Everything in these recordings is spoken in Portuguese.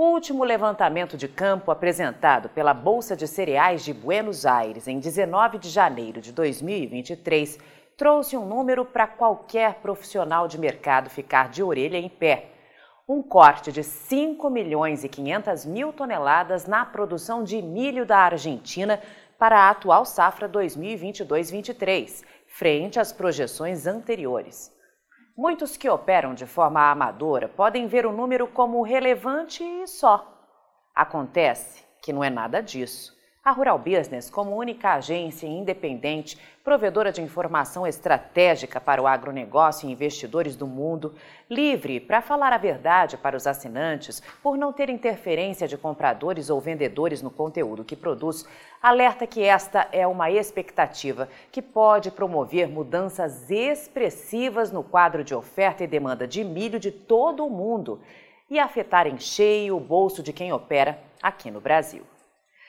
O último levantamento de campo apresentado pela Bolsa de Cereais de Buenos Aires em 19 de janeiro de 2023 trouxe um número para qualquer profissional de mercado ficar de orelha em pé. Um corte de 5 milhões e 500 mil toneladas na produção de milho da Argentina para a atual safra 2022-23, frente às projeções anteriores. Muitos que operam de forma amadora podem ver o número como relevante e só. Acontece que não é nada disso. A Rural Business, como única agência independente, provedora de informação estratégica para o agronegócio e investidores do mundo, livre para falar a verdade para os assinantes, por não ter interferência de compradores ou vendedores no conteúdo que produz, alerta que esta é uma expectativa que pode promover mudanças expressivas no quadro de oferta e demanda de milho de todo o mundo e afetar em cheio o bolso de quem opera aqui no Brasil.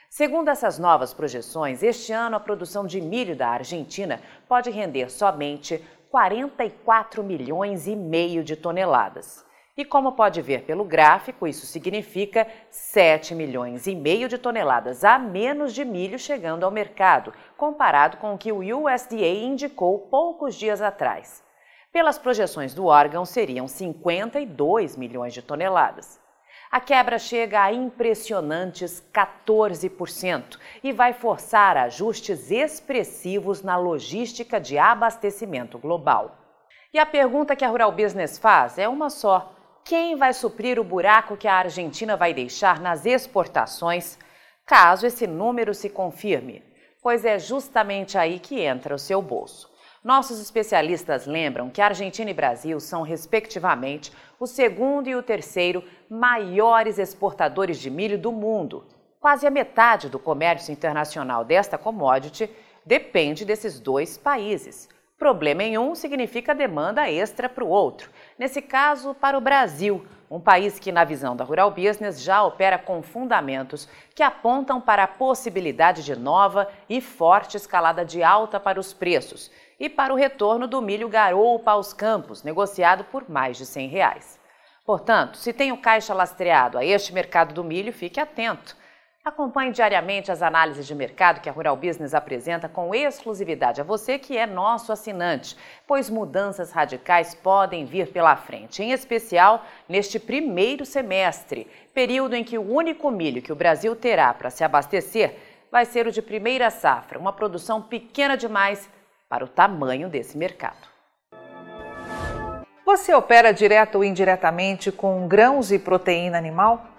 Segundo essas novas projeções, este ano a produção de milho da Argentina pode render somente 44 milhões e meio de toneladas. E como pode ver pelo gráfico, isso significa 7 milhões e meio de toneladas a menos de milho chegando ao mercado, comparado com o que o USDA indicou poucos dias atrás. Pelas projeções do órgão, seriam 52 milhões de toneladas. A quebra chega a impressionantes 14% e vai forçar ajustes expressivos na logística de abastecimento global. E a pergunta que a Rural Business faz é uma só: quem vai suprir o buraco que a Argentina vai deixar nas exportações, caso esse número se confirme? Pois é justamente aí que entra o seu bolso. Nossos especialistas lembram que Argentina e Brasil são, respectivamente, o segundo e o terceiro maiores exportadores de milho do mundo. Quase a metade do comércio internacional desta commodity depende desses dois países. Problema em um significa demanda extra para o outro. Nesse caso, para o Brasil, um país que, na visão da Rural Business, já opera com fundamentos que apontam para a possibilidade de nova e forte escalada de alta para os preços e para o retorno do milho garoupa aos campos, negociado por mais de 100 reais. Portanto, se tem o caixa lastreado a este mercado do milho, fique atento. Acompanhe diariamente as análises de mercado que a Rural Business apresenta com exclusividade a você que é nosso assinante, pois mudanças radicais podem vir pela frente, em especial neste primeiro semestre, período em que o único milho que o Brasil terá para se abastecer vai ser o de primeira safra, uma produção pequena demais para o tamanho desse mercado. Você opera direto ou indiretamente com grãos e proteína animal?